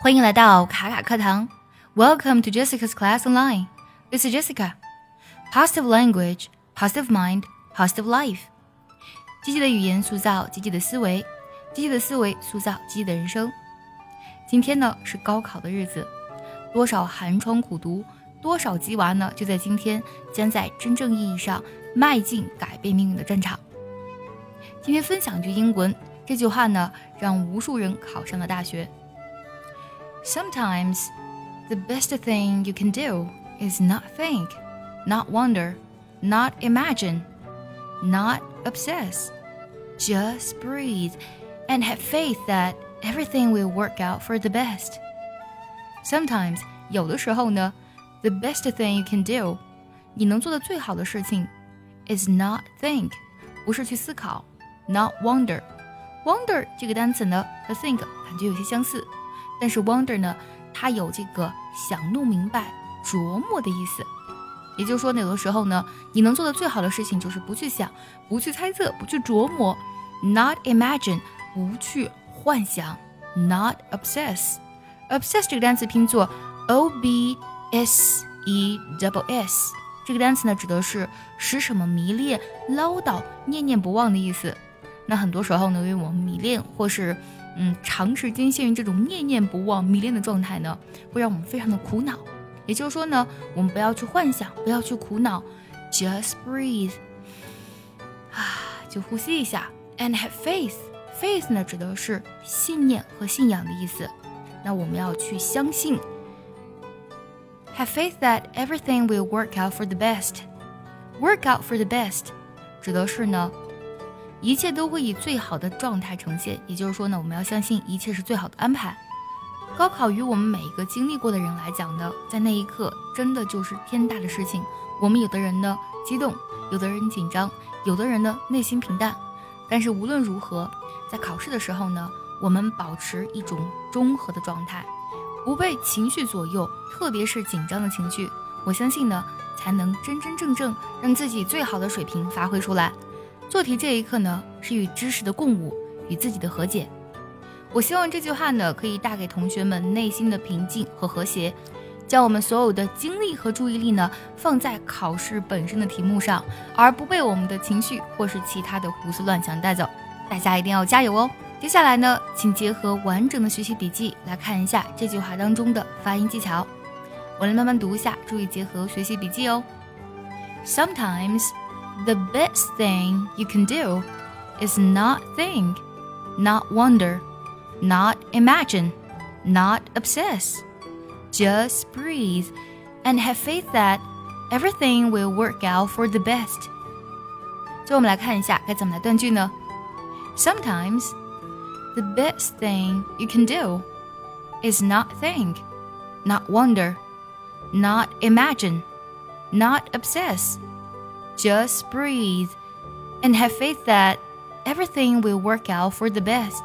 欢迎来到卡卡课堂。Welcome to Jessica's class online. This is Jessica. Positive language, positive mind, positive life. 积极的语言塑造积极的思维，积极的思维塑造积极的人生。今天呢是高考的日子，多少寒窗苦读，多少鸡娃呢？就在今天，将在真正意义上迈进改变命运的战场。今天分享一句英文，这句话呢让无数人考上了大学。Sometimes, the best thing you can do is not think, not wonder, not imagine, not obsess. Just breathe and have faith that everything will work out for the best. Sometimes, 有的时候呢，the best thing you can do，你能做的最好的事情，is not think，不是去思考，not wonder。wonder 这个单词呢和 think 感觉有些相似。 但是 wonder 呢，它有这个想弄明白、琢磨的意思。也就是说，有的时候呢，你能做的最好的事情就是不去想、不去猜测、不去琢磨，not imagine，不去幻想，not obsess。obsess 这个单词拼作 o b s e double s，这个单词呢，指的是使什么迷恋、唠叨、念念不忘的意思。那很多时候呢，因为我们迷恋或是嗯，长时间陷于这种念念不忘、迷恋的状态呢，会让我们非常的苦恼。也就是说呢，我们不要去幻想，不要去苦恼，just breathe，啊，就呼吸一下，and have faith，faith 呢指的是信念和信仰的意思。那我们要去相信，have faith that everything will work out for the best，work out for the best，指的是呢。一切都会以最好的状态呈现，也就是说呢，我们要相信一切是最好的安排。高考于我们每一个经历过的人来讲呢，在那一刻真的就是天大的事情。我们有的人呢激动，有的人紧张，有的人呢内心平淡。但是无论如何，在考试的时候呢，我们保持一种中和的状态，不被情绪左右，特别是紧张的情绪，我相信呢，才能真真正正让自己最好的水平发挥出来。做题这一刻呢，是与知识的共舞，与自己的和解。我希望这句话呢，可以带给同学们内心的平静和和谐，将我们所有的精力和注意力呢，放在考试本身的题目上，而不被我们的情绪或是其他的胡思乱想带走。大家一定要加油哦！接下来呢，请结合完整的学习笔记来看一下这句话当中的发音技巧。我来慢慢读一下，注意结合学习笔记哦。Sometimes. The best thing you can do is not think, not wonder, not imagine, not obsess. Just breathe and have faith that everything will work out for the best. 最后我们来看一下该怎么来断句呢？Sometimes the best thing you can do is not think, not wonder, not imagine, not obsess. Just breathe and have faith that everything will work out for the best.